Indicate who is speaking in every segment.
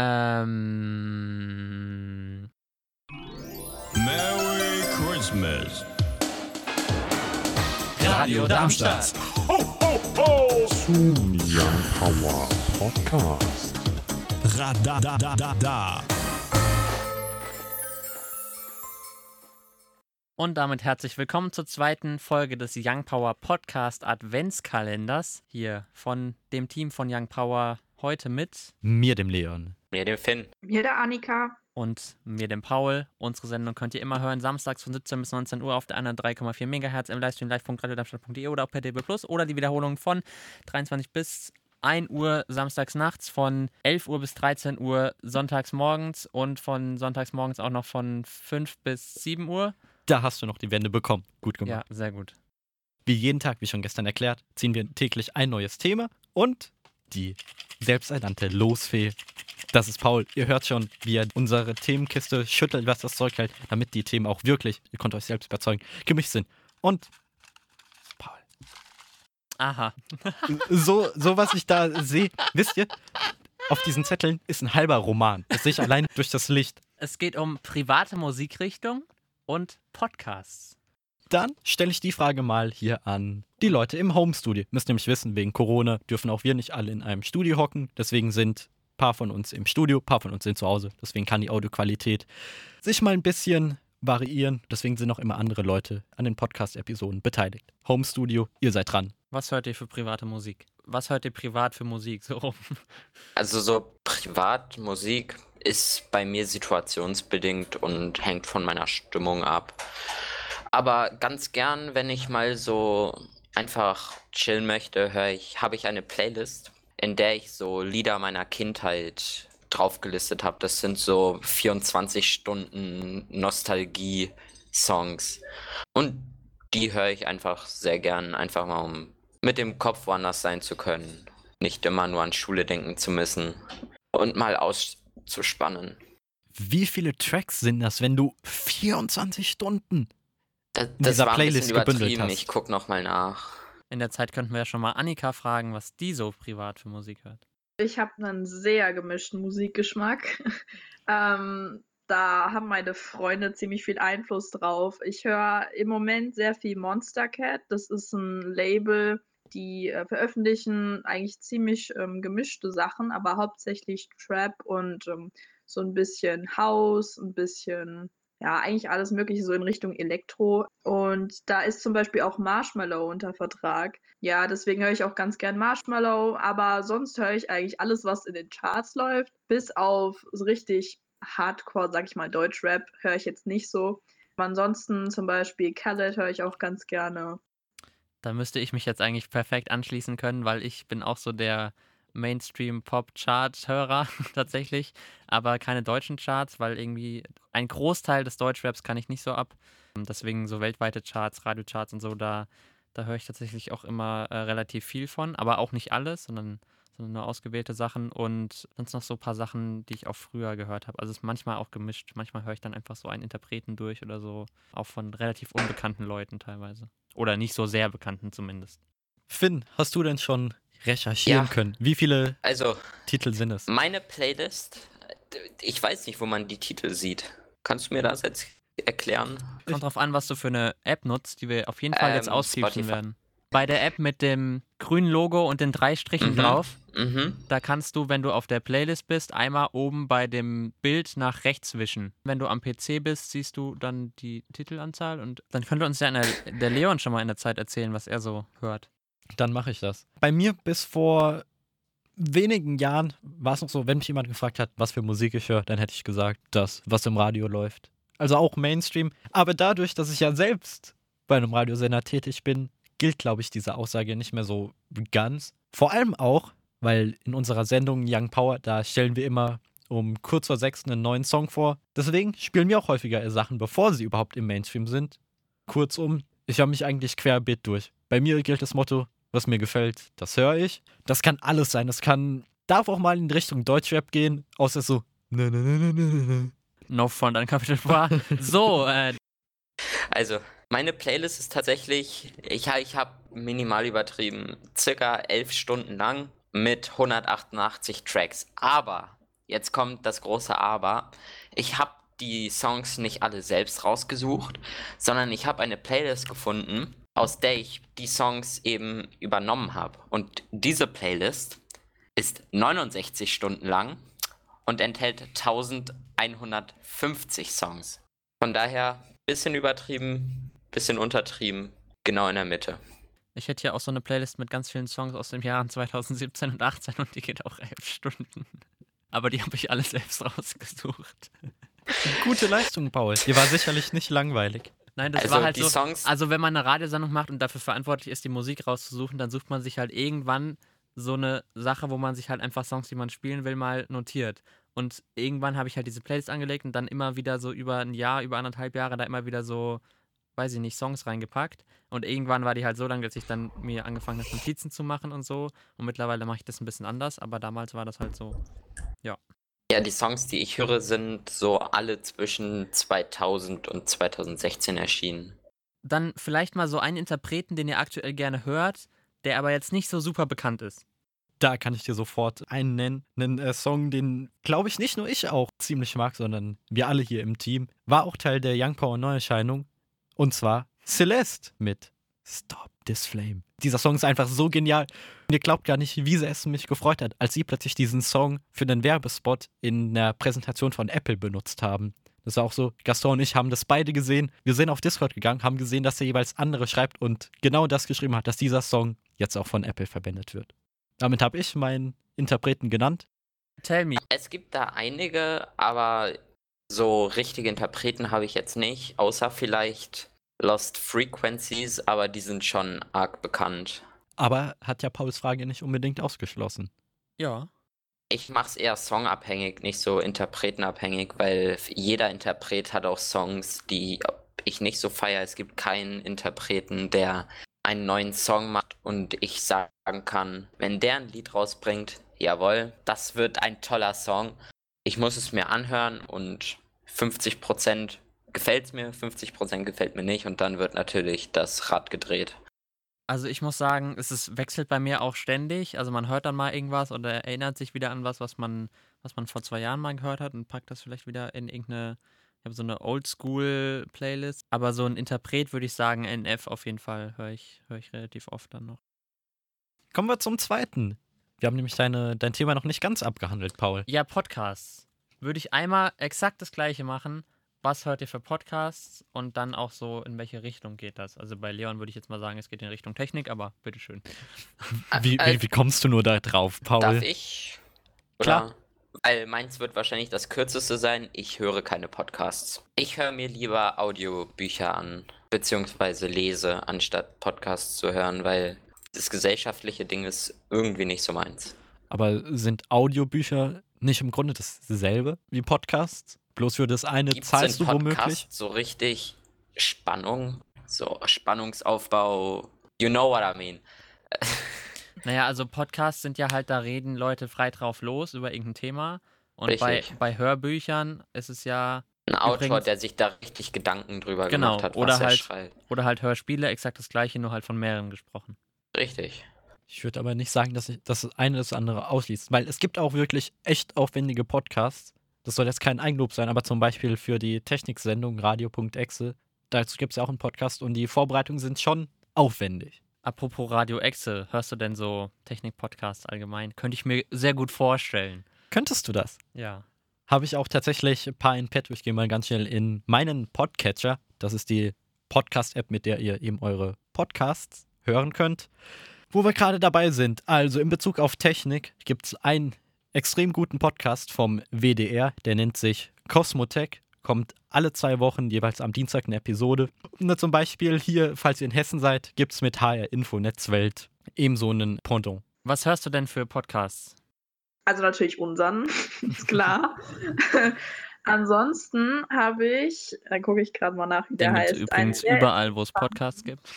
Speaker 1: Ähm.
Speaker 2: Merry Christmas.
Speaker 3: Radio Darmstadt.
Speaker 4: Zum Young Power Podcast.
Speaker 2: Radadadada.
Speaker 1: Und damit herzlich willkommen zur zweiten Folge des Young Power Podcast Adventskalenders. Hier von dem Team von Young Power heute mit
Speaker 3: Mir, dem Leon.
Speaker 5: Mir den Finn.
Speaker 6: Mir der Annika.
Speaker 1: und mir, dem Paul. Unsere Sendung könnt ihr immer hören, samstags von 17 bis 19 Uhr auf der anderen 3,4 MHz im Livestream live.radiodarmstadt.de oder auch per DB Plus oder die Wiederholung von 23 bis 1 Uhr samstags nachts, von 11 Uhr bis 13 Uhr sonntags morgens und von sonntags morgens auch noch von 5 bis 7 Uhr.
Speaker 3: Da hast du noch die Wende bekommen. Gut gemacht.
Speaker 1: Ja, sehr gut.
Speaker 3: Wie jeden Tag, wie schon gestern erklärt, ziehen wir täglich ein neues Thema und die selbsternannte Losfee. Das ist Paul. Ihr hört schon, wie er unsere Themenkiste schüttelt, was das Zeug hält, damit die Themen auch wirklich, ihr könnt euch selbst überzeugen, gemischt sind. Und Paul.
Speaker 1: Aha.
Speaker 3: So, so was ich da sehe, wisst ihr, auf diesen Zetteln ist ein halber Roman. Das sehe ich allein durch das Licht.
Speaker 1: Es geht um private Musikrichtung und Podcasts.
Speaker 3: Dann stelle ich die Frage mal hier an die Leute im Homestudio. Müsst nämlich wissen, wegen Corona dürfen auch wir nicht alle in einem Studio hocken. Deswegen sind ein paar von uns im Studio, ein paar von uns sind zu Hause. Deswegen kann die Audioqualität sich mal ein bisschen variieren. Deswegen sind auch immer andere Leute an den Podcast-Episoden beteiligt. Homestudio, ihr seid dran.
Speaker 1: Was hört ihr für private Musik? Was hört ihr privat für Musik? So rum.
Speaker 5: Also so Privatmusik ist bei mir situationsbedingt und hängt von meiner Stimmung ab. Aber ganz gern, wenn ich mal so einfach chillen möchte, höre ich, habe ich eine Playlist, in der ich so Lieder meiner Kindheit draufgelistet habe. Das sind so 24 Stunden Nostalgie-Songs. Und die höre ich einfach sehr gern, einfach mal um mit dem Kopf woanders sein zu können. Nicht immer nur an Schule denken zu müssen und mal auszuspannen.
Speaker 3: Wie viele Tracks sind das, wenn du 24 Stunden
Speaker 5: Da,
Speaker 3: In
Speaker 5: das
Speaker 3: dieser Playlist gebündelt hast.
Speaker 5: Ich guck noch mal nach.
Speaker 1: In der Zeit könnten wir ja schon mal Annika fragen, was die so privat für Musik hört.
Speaker 6: Ich habe einen sehr gemischten Musikgeschmack. ähm, da haben meine Freunde ziemlich viel Einfluss drauf. Ich höre im Moment sehr viel Monster Cat. Das ist ein Label, die äh, veröffentlichen eigentlich ziemlich ähm, gemischte Sachen, aber hauptsächlich Trap und ähm, so ein bisschen House, ein bisschen, ja, eigentlich alles Mögliche so in Richtung Elektro. Und da ist zum Beispiel auch Marshmallow unter Vertrag. Ja, deswegen höre ich auch ganz gern Marshmallow, aber sonst höre ich eigentlich alles, was in den Charts läuft, bis auf so richtig Hardcore, sag ich mal, Deutschrap höre ich jetzt nicht so. Ansonsten zum Beispiel Khaled höre ich auch ganz gerne.
Speaker 1: Da müsste ich mich jetzt eigentlich perfekt anschließen können, weil ich bin auch so der Mainstream-Pop-Chart-Hörer tatsächlich, aber keine deutschen Charts, weil irgendwie ein Großteil des Deutschraps kann ich nicht so ab. Deswegen so weltweite Charts, Radiocharts und so, da, da höre ich tatsächlich auch immer äh, relativ viel von, aber auch nicht alles, sondern, sondern nur ausgewählte Sachen und sonst noch so ein paar Sachen, die ich auch früher gehört habe. Also es ist manchmal auch gemischt. Manchmal höre ich dann einfach so einen Interpreten durch oder so, auch von relativ unbekannten Leuten teilweise. Oder nicht so sehr bekannten zumindest.
Speaker 3: Finn, hast du denn schon recherchieren
Speaker 5: Ja.
Speaker 3: können? Wie viele
Speaker 5: Also,
Speaker 3: Titel sind es?
Speaker 5: meine Playlist, ich weiß nicht, wo man die Titel sieht. Kannst du mir das jetzt erklären?
Speaker 1: Kommt drauf an, was du für eine App nutzt, die wir auf jeden Fall jetzt
Speaker 5: Ähm,
Speaker 1: auspiepsen
Speaker 5: Spotify.
Speaker 1: werden. Bei der App mit dem grünen Logo und den drei Strichen
Speaker 5: Mhm.
Speaker 1: drauf,
Speaker 5: Mhm.
Speaker 1: da kannst du, wenn du auf der Playlist bist, einmal oben bei dem Bild nach rechts wischen. Wenn du am PC bist, siehst du dann die Titelanzahl und dann könnte uns ja der, der Leon schon mal in der Zeit erzählen, was er so hört.
Speaker 3: Dann mache ich das. Bei mir bis vor wenigen Jahren war es noch so, wenn mich jemand gefragt hat, was für Musik ich höre, dann hätte ich gesagt, das, was im Radio läuft. Also auch Mainstream. Aber dadurch, dass ich ja selbst bei einem Radiosender tätig bin, gilt, glaube ich, diese Aussage nicht mehr so ganz. Vor allem auch, weil in unserer Sendung Young Power, da stellen wir immer um kurz vor sechs einen neuen Song vor. Deswegen spielen wir auch häufiger Sachen, bevor sie überhaupt im Mainstream sind. Kurzum, ich höre mich eigentlich querbeet durch. Bei mir gilt das Motto, was mir gefällt, das höre ich. Das kann alles sein. Das kann, darf auch mal in Richtung Deutschrap gehen, außer so. Ne, ne, ne, ne, ne, ne.
Speaker 1: No Front an Capital Bra. So, äh,
Speaker 5: Also, meine Playlist ist tatsächlich, ich, ich habe minimal übertrieben, circa elf Stunden lang mit 188 Tracks. Aber jetzt kommt das große Aber. Ich habe die Songs nicht alle selbst rausgesucht, sondern ich habe eine Playlist gefunden, aus der ich die Songs eben übernommen habe. Und diese Playlist ist 69 Stunden lang und enthält 1150 Songs. Von daher bisschen übertrieben, bisschen untertrieben, genau in der Mitte.
Speaker 1: Ich hätte hier auch so eine Playlist mit ganz vielen Songs aus den Jahren 2017 und 18 und die geht auch elf Stunden. Aber die habe ich alle selbst rausgesucht.
Speaker 3: Gute Leistung, Paul. Dir war sicherlich nicht langweilig.
Speaker 1: Nein, das
Speaker 5: Also
Speaker 1: war halt
Speaker 5: die
Speaker 1: so.
Speaker 5: Songs,
Speaker 1: Also wenn man eine Radiosendung macht und dafür verantwortlich ist, die Musik rauszusuchen, dann sucht man sich halt irgendwann so eine Sache, wo man sich halt einfach Songs, die man spielen will, mal notiert. Und irgendwann habe ich halt diese Playlist angelegt und dann immer wieder so über ein Jahr, über anderthalb Jahre da immer wieder so, weiß ich nicht, Songs reingepackt. Und irgendwann war die halt so lang, dass ich dann mir angefangen habe, Notizen zu machen und so. Und mittlerweile mache ich das ein bisschen anders, aber damals war das halt so.
Speaker 5: ja, die Songs, die ich höre, sind so alle zwischen 2000 und 2016 erschienen.
Speaker 1: Dann vielleicht mal so einen Interpreten, den ihr aktuell gerne hört, der aber jetzt nicht so super bekannt ist.
Speaker 3: Da kann ich dir sofort einen nennen. Einen äh, Song, den, glaube ich, nicht nur ich auch ziemlich mag, sondern wir alle hier im Team. War auch Teil der Young Power Neuerscheinung. Und zwar Celeste mit Stop This Flame. Dieser Song ist einfach so genial. Und ihr glaubt gar nicht, wie sehr es mich gefreut hat, als sie plötzlich diesen Song für den Werbespot in der Präsentation von Apple benutzt haben. Das war auch so, Gaston und ich haben das beide gesehen. Wir sind auf Discord gegangen, haben gesehen, dass er jeweils andere schreibt und genau das geschrieben hat, dass dieser Song jetzt auch von Apple verwendet wird. Damit habe ich meinen Interpreten genannt.
Speaker 1: Tell me.
Speaker 5: Es gibt da einige, aber so richtige Interpreten habe ich jetzt nicht, außer vielleicht Lost Frequencies, aber die sind schon arg bekannt.
Speaker 3: Aber hat ja Pauls Frage nicht unbedingt ausgeschlossen.
Speaker 1: Ja.
Speaker 5: Ich mache es eher songabhängig, nicht so interpretenabhängig, weil jeder Interpret hat auch Songs, die ich nicht so feiere. Es gibt keinen Interpreten, der einen neuen Song macht und ich sagen kann, wenn der ein Lied rausbringt, jawohl, das wird ein toller Song. Ich muss es mir anhören und 50% gefällt es mir, 50% gefällt mir nicht und dann wird natürlich das Rad gedreht.
Speaker 1: Also ich muss sagen, es ist, wechselt bei mir auch ständig. Also man hört dann mal irgendwas oder erinnert sich wieder an was, was man, was man vor zwei Jahren mal gehört hat und packt das vielleicht wieder in irgendeine, ich habe so eine Oldschool-Playlist. Aber so ein Interpret würde ich sagen, NF auf jeden Fall höre ich, höre ich relativ oft dann noch.
Speaker 3: Kommen wir zum zweiten. Wir haben nämlich deine, dein Thema noch nicht ganz abgehandelt, Paul.
Speaker 1: Ja, Podcasts. Würde ich einmal exakt das gleiche machen. Was hört ihr für Podcasts und dann auch so, in welche Richtung geht das? Also bei Leon würde ich jetzt mal sagen, es geht in Richtung Technik, aber bitteschön.
Speaker 3: Wie, wie, wie kommst du nur da drauf, Paul?
Speaker 5: Darf ich?
Speaker 3: Klar.
Speaker 5: Oder? Weil meins wird wahrscheinlich das kürzeste sein. Ich höre keine Podcasts. Ich höre mir lieber Audiobücher an, beziehungsweise lese, anstatt Podcasts zu hören, weil das gesellschaftliche Ding ist irgendwie nicht so meins.
Speaker 3: Aber sind Audiobücher nicht im Grunde dasselbe wie Podcasts? Bloß für das eine
Speaker 5: Gibt's
Speaker 3: zahlst du womöglich?
Speaker 5: Podcasts so richtig Spannung? So Spannungsaufbau? You know what I mean.
Speaker 1: Naja, also Podcasts sind ja halt, da reden Leute frei drauf los über irgendein Thema. Und bei,
Speaker 5: Richtig.
Speaker 1: bei Hörbüchern ist es ja,
Speaker 5: Ein Autor,
Speaker 1: Übrigens-
Speaker 5: der sich da richtig Gedanken drüber
Speaker 1: Genau,
Speaker 5: gemacht hat,
Speaker 1: oder
Speaker 5: was er
Speaker 1: halt-
Speaker 5: schreibt.
Speaker 1: oder halt Hörspiele, exakt das gleiche, nur halt von mehreren gesprochen.
Speaker 5: Richtig.
Speaker 3: Ich würde aber nicht sagen, dass, ich, dass das eine das andere ausschließt, weil es gibt auch wirklich echt aufwendige Podcasts. Das soll jetzt kein Eigenlob sein, aber zum Beispiel für die Techniksendung radio.exe, dazu gibt es ja auch einen Podcast und die Vorbereitungen sind schon aufwendig.
Speaker 1: Apropos Radio Exe, hörst du denn so Technik-Podcasts allgemein? Könnte ich mir sehr gut vorstellen.
Speaker 3: Könntest du das?
Speaker 1: Ja.
Speaker 3: Habe ich auch tatsächlich ein paar in Petto. Ich gehe mal ganz schnell in meinen Podcatcher. Das ist die Podcast-App, mit der ihr eben eure Podcasts hören könnt. Wo wir gerade dabei sind, also in Bezug auf Technik gibt es einen extrem guten Podcast vom WDR, der nennt sich Cosmotech. Kommt alle zwei Wochen jeweils am Dienstag eine Episode. Und zum Beispiel hier, falls ihr in Hessen seid, gibt es mit HR Info Netzwelt ebenso einen Pendant.
Speaker 1: Was hörst du denn für Podcasts?
Speaker 6: Also natürlich unseren, ist klar. Ansonsten habe ich, da gucke ich gerade mal nach, wie der
Speaker 1: Den
Speaker 6: heißt.
Speaker 1: übrigens überall, wo es Podcasts gibt.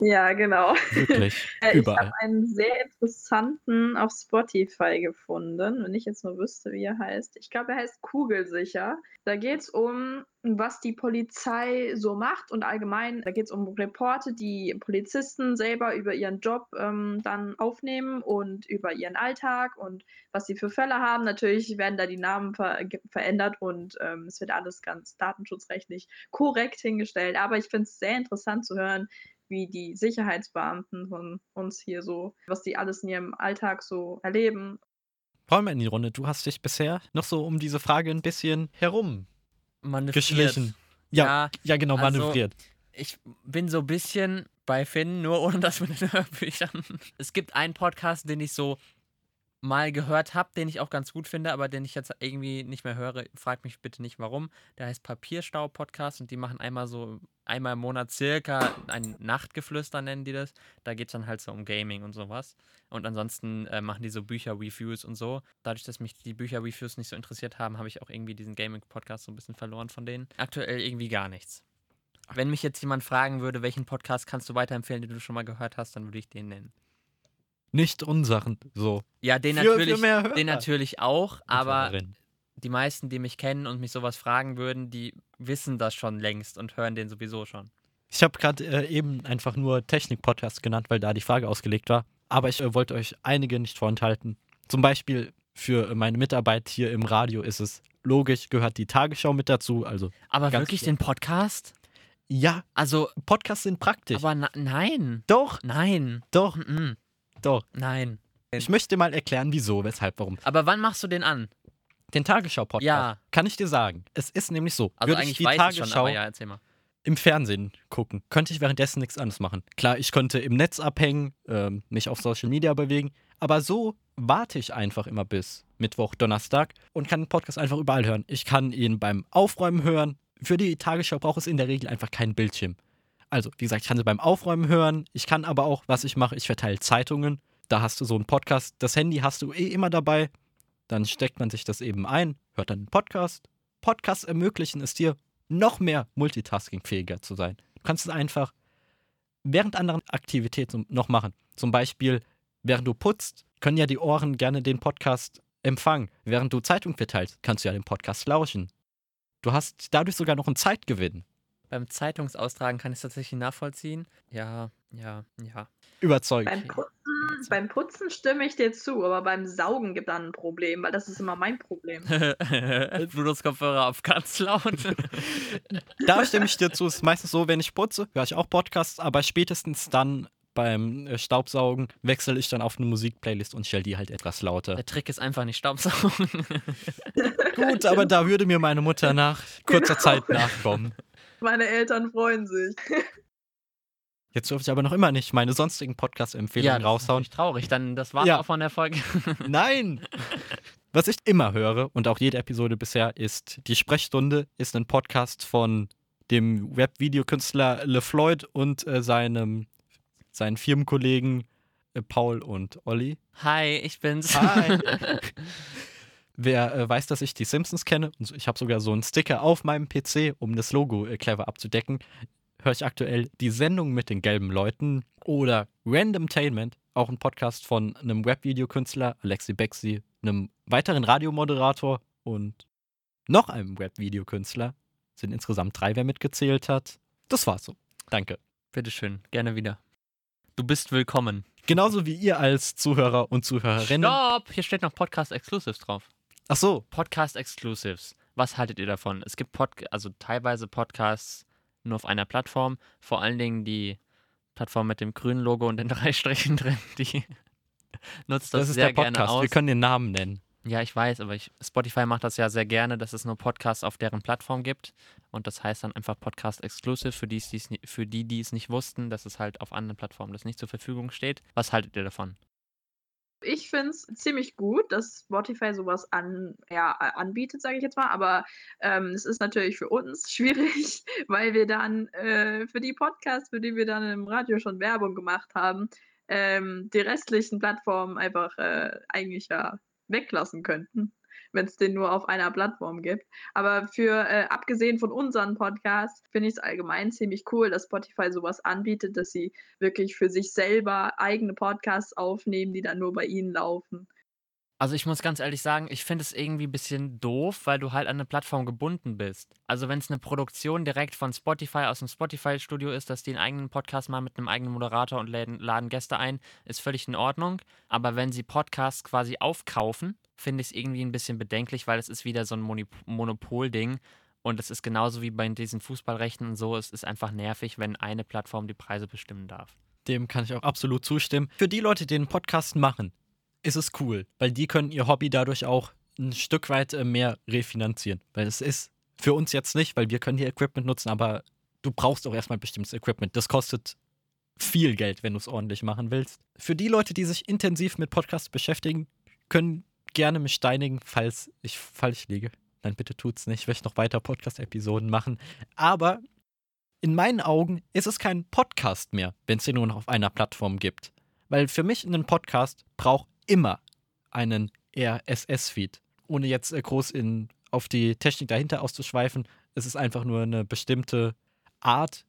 Speaker 6: Ja, genau.
Speaker 3: Wirklich.
Speaker 6: Äh, ich habe einen sehr interessanten auf Spotify gefunden, wenn ich jetzt nur wüsste, wie er heißt. Ich glaube, er heißt Kugelsicher. Da geht es um, was die Polizei so macht und allgemein, da geht es um Reporte, die Polizisten selber über ihren Job ähm, dann aufnehmen und über ihren Alltag und was sie für Fälle haben. Natürlich werden da die Namen ver verändert und ähm, es wird alles ganz datenschutzrechtlich korrekt hingestellt. Aber ich finde es sehr interessant zu hören, wie die Sicherheitsbeamten von uns hier so, was die alles in ihrem Alltag so erleben.
Speaker 3: Wollen wir in die Runde? Du hast dich bisher noch so um diese Frage ein bisschen herum
Speaker 1: Manövriert.
Speaker 3: geschlichen. Ja,
Speaker 1: Ja,
Speaker 3: ja, genau,
Speaker 1: also-
Speaker 3: manövriert.
Speaker 1: ich bin so ein bisschen bei Finn, nur ohne das mit den Hörbüchern. Es gibt einen Podcast, den ich so mal gehört habe, den ich auch ganz gut finde, aber den ich jetzt irgendwie nicht mehr höre. Frag mich bitte nicht warum. Der heißt Papierstau-Podcast und die machen einmal so, einmal im Monat circa ein Nachtgeflüster, nennen die das. Da geht es dann halt so um Gaming und sowas. Und ansonsten äh, machen die so Bücher-Reviews und so. Dadurch, dass mich die Bücher-Reviews nicht so interessiert haben, habe ich auch irgendwie diesen Gaming-Podcast so ein bisschen verloren von denen. Aktuell irgendwie gar nichts. Wenn mich jetzt jemand fragen würde, welchen Podcast kannst du weiterempfehlen, den du schon mal gehört hast, dann würde ich den nennen.
Speaker 3: Nicht unseren, so.
Speaker 1: Ja, den
Speaker 3: Für- für
Speaker 1: natürlich,
Speaker 3: mehr Hörer.
Speaker 1: den natürlich auch, aber die meisten, die mich kennen und mich sowas fragen würden, die wissen das schon längst und hören den sowieso schon.
Speaker 3: Ich habe gerade äh, eben einfach nur Technik-Podcast genannt, weil da die Frage ausgelegt war. Aber ich äh, wollte euch einige nicht vorenthalten. Zum Beispiel für äh, meine Mitarbeit hier im Radio ist es logisch, gehört die Tagesschau mit dazu. Also,
Speaker 1: Aber wirklich
Speaker 3: klar.
Speaker 1: den Podcast?
Speaker 3: ja,
Speaker 1: Also,
Speaker 3: Podcasts sind praktisch.
Speaker 1: aber nein.
Speaker 3: doch,
Speaker 1: Nein.
Speaker 3: doch,
Speaker 1: Mhm.
Speaker 3: Doch.
Speaker 1: Nein.
Speaker 3: Ich möchte mal erklären, wieso, weshalb, warum.
Speaker 1: Aber wann machst du den an?
Speaker 3: Den Tagesschau-Podcast.
Speaker 1: Ja.
Speaker 3: Kann ich dir sagen. Es ist nämlich so.
Speaker 1: Also
Speaker 3: würde ich
Speaker 1: eigentlich
Speaker 3: die
Speaker 1: weiß ich
Speaker 3: Tagesschau
Speaker 1: schon, aber ja, erzähl mal.
Speaker 3: im Fernsehen gucken, könnte ich währenddessen nichts anderes machen. Klar, ich könnte im Netz abhängen, ähm, mich auf Social Media bewegen, aber so warte ich einfach immer bis Mittwoch, Donnerstag und kann den Podcast einfach überall hören. Ich kann ihn beim Aufräumen hören. Für die Tagesschau braucht es in der Regel einfach keinen Bildschirm. Also, wie gesagt, ich kann sie beim Aufräumen hören. Ich kann aber auch, was ich mache, ich verteile Zeitungen. Da hast du so einen Podcast. Das Handy hast du eh immer dabei. Dann steckt man sich das eben ein, hört dann einen Podcast. Podcasts ermöglichen es dir, noch mehr multitaskingfähiger zu sein. Du kannst es einfach während anderen Aktivitäten noch machen. Zum Beispiel, während du putzt, können ja die Ohren gerne den Podcast empfangen. Während du Zeitung verteilst, kannst du ja den Podcast lauschen. Du hast dadurch sogar noch einen Zeitgewinn.
Speaker 1: Beim Zeitungsaustragen kann ich es tatsächlich nachvollziehen. Ja, ja, ja.
Speaker 3: Überzeugend.
Speaker 6: Beim Putzen, beim Putzen stimme ich dir zu, aber beim Saugen gibt dann ein Problem, weil das ist immer mein Problem.
Speaker 1: Bluetooth-Kopfhörer auf ganz laut.
Speaker 3: Da stimme ich dir zu. Es ist meistens so, wenn ich putze, höre ich auch Podcasts, aber spätestens dann beim äh, Staubsaugen wechsle ich dann auf eine Musikplaylist und stelle die halt etwas lauter.
Speaker 1: Der Trick ist einfach nicht Staubsaugen.
Speaker 3: Gut, aber da würde mir meine Mutter nach kurzer Zeit nachkommen.
Speaker 6: Meine Eltern freuen sich.
Speaker 3: Jetzt dürfte ich aber noch immer nicht meine sonstigen Podcast-Empfehlungen
Speaker 1: das ist
Speaker 3: raushauen.
Speaker 1: natürlich traurig. Dann das war's
Speaker 3: Ja.
Speaker 1: auch von der Folge.
Speaker 3: Nein! Was ich immer höre und auch jede Episode bisher ist Die Sprechstunde, ist ein Podcast von dem Web-Videokünstler LeFloid und äh, seinem seinen Firmenkollegen äh, Paul und Olli.
Speaker 1: Hi, ich bin's.
Speaker 3: Hi. Wer äh, weiß, dass ich die Simpsons kenne, und ich habe sogar so einen Sticker auf meinem PC, um das Logo äh, clever abzudecken, höre ich aktuell die Sendung mit den gelben Leuten oder Randomtainment, auch ein Podcast von einem Webvideokünstler, Alexi Bexi, einem weiteren Radiomoderator und noch einem Webvideokünstler. Sind insgesamt drei, wer mitgezählt hat. Das war's so. Danke.
Speaker 1: Bitteschön, gerne wieder. Du bist willkommen.
Speaker 3: Genauso wie ihr als Zuhörer und Zuhörerinnen.
Speaker 1: Stopp! Hier steht noch Podcast Exclusives drauf.
Speaker 3: Ach so,
Speaker 1: Podcast Exclusives. Was haltet ihr davon? Es gibt Pod also teilweise Podcasts nur auf einer Plattform. Vor allen Dingen die Plattform mit dem grünen Logo und den drei Strichen drin, die nutzt das,
Speaker 3: das, ist
Speaker 1: sehr
Speaker 3: der Podcast.
Speaker 1: gerne aus.
Speaker 3: Wir können den Namen nennen.
Speaker 1: Ja, ich weiß, aber ich, Spotify macht das ja sehr gerne, dass es nur Podcasts auf deren Plattform gibt. Und das heißt dann einfach Podcast Exclusive für, die's, die's, für die, die es nicht wussten, dass es halt auf anderen Plattformen das nicht zur Verfügung steht. Was haltet ihr davon?
Speaker 6: Ich finde es ziemlich gut, dass Spotify sowas an, ja, anbietet, sage ich jetzt mal. Aber ähm, es ist natürlich für uns schwierig, weil wir dann äh, für die Podcasts, für die wir dann im Radio schon Werbung gemacht haben, ähm, die restlichen Plattformen einfach äh, eigentlich ja weglassen könnten. Wenn es den nur auf einer Plattform gibt. Aber für, äh, abgesehen von unseren Podcasts, finde ich es allgemein ziemlich cool, dass Spotify sowas anbietet, dass sie wirklich für sich selber eigene Podcasts aufnehmen, die dann nur bei ihnen laufen.
Speaker 1: Also ich muss ganz ehrlich sagen, ich finde es irgendwie ein bisschen doof, weil du halt an eine Plattform gebunden bist. Also wenn es eine Produktion direkt von Spotify aus dem Spotify-Studio ist, dass die einen eigenen Podcast machen mit einem eigenen Moderator und laden, laden Gäste ein, ist völlig in Ordnung. Aber wenn sie Podcasts quasi aufkaufen, finde ich es irgendwie ein bisschen bedenklich, weil es ist wieder so ein Moni- Monopol-Ding. Und es ist genauso wie bei diesen Fußballrechten und so, es ist einfach nervig, wenn eine Plattform die Preise bestimmen darf.
Speaker 3: Dem kann ich auch absolut zustimmen. Für die Leute, die den Podcast machen, ist es cool, weil die können ihr Hobby dadurch auch ein Stück weit äh, mehr refinanzieren. Weil es ist für uns jetzt nicht, weil wir können hier Equipment nutzen, aber du brauchst auch erstmal bestimmtes Equipment. Das kostet viel Geld, wenn du es ordentlich machen willst. Für die Leute, die sich intensiv mit Podcasts beschäftigen, können gerne mich steinigen, falls ich falsch liege. Nein, bitte tut's nicht. Ich möchte noch weiter Podcast-Episoden machen. Aber in meinen Augen ist es kein Podcast mehr, wenn es den nur noch auf einer Plattform gibt. Weil für mich ein Podcast braucht immer einen RSS-Feed. Ohne jetzt äh, groß in, auf die Technik dahinter auszuschweifen, es ist einfach nur eine bestimmte Art,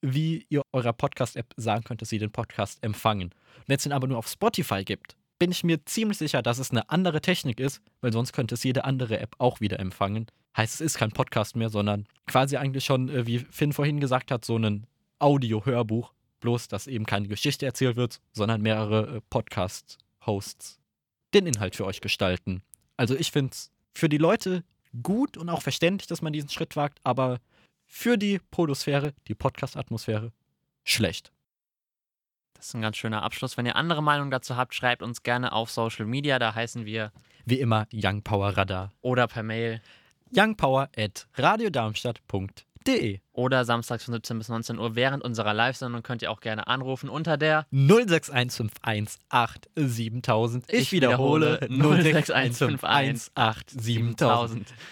Speaker 3: wie ihr eurer Podcast-App sagen könnt, dass sie den Podcast empfangen. Wenn es den aber nur auf Spotify gibt, bin ich mir ziemlich sicher, dass es eine andere Technik ist, weil sonst könnte es jede andere App auch wieder empfangen. Heißt, es ist kein Podcast mehr, sondern quasi eigentlich schon, äh, wie Finn vorhin gesagt hat, so ein Audio-Hörbuch. Bloß, dass eben keine Geschichte erzählt wird, sondern mehrere äh, Podcast-Hosts den Inhalt für euch gestalten. Also ich finde es für die Leute gut und auch verständlich, dass man diesen Schritt wagt, aber für die Podosphäre, die Podcast-Atmosphäre, schlecht.
Speaker 1: Das ist ein ganz schöner Abschluss. Wenn ihr andere Meinungen dazu habt, schreibt uns gerne auf Social Media. Da heißen wir
Speaker 3: Wie immer Young Power Radar.
Speaker 1: oder per Mail
Speaker 3: Youngpower at radiodarmstadt.de
Speaker 1: oder samstags von 17 bis 19 Uhr während unserer Live-Sendung könnt ihr auch gerne anrufen unter der
Speaker 3: 06151 Ich wiederhole 06151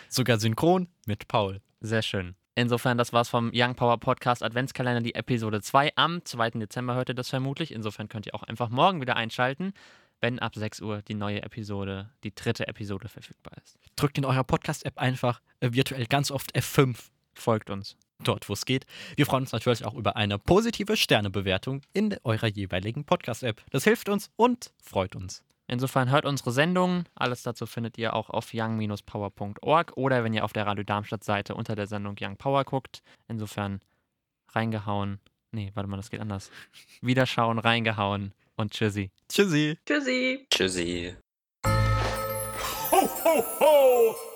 Speaker 3: Sogar synchron mit Paul.
Speaker 1: Sehr schön. Insofern, das war's vom Young Power Podcast Adventskalender, die Episode 2. Am 2. Dezember hört ihr das vermutlich. Insofern könnt ihr auch einfach morgen wieder einschalten, wenn ab 6 Uhr die neue Episode, die dritte Episode verfügbar ist.
Speaker 3: Drückt in eurer Podcast-App einfach äh, virtuell ganz oft F5
Speaker 1: Folgt uns.
Speaker 3: dort, wo es geht. Wir freuen uns natürlich auch über eine positive Sternebewertung in eurer jeweiligen Podcast-App. Das hilft uns und freut uns.
Speaker 1: Insofern hört unsere Sendungen. Alles dazu findet ihr auch auf young-power.org oder wenn ihr auf der Radio Darmstadt Seite unter der Sendung Young Power guckt. Insofern reingehauen. Nee, warte mal, das geht anders. Wiederschauen, reingehauen und tschüssi.
Speaker 3: Tschüssi.
Speaker 6: Tschüssi.
Speaker 5: Tschüssi.
Speaker 2: Ho, ho, ho!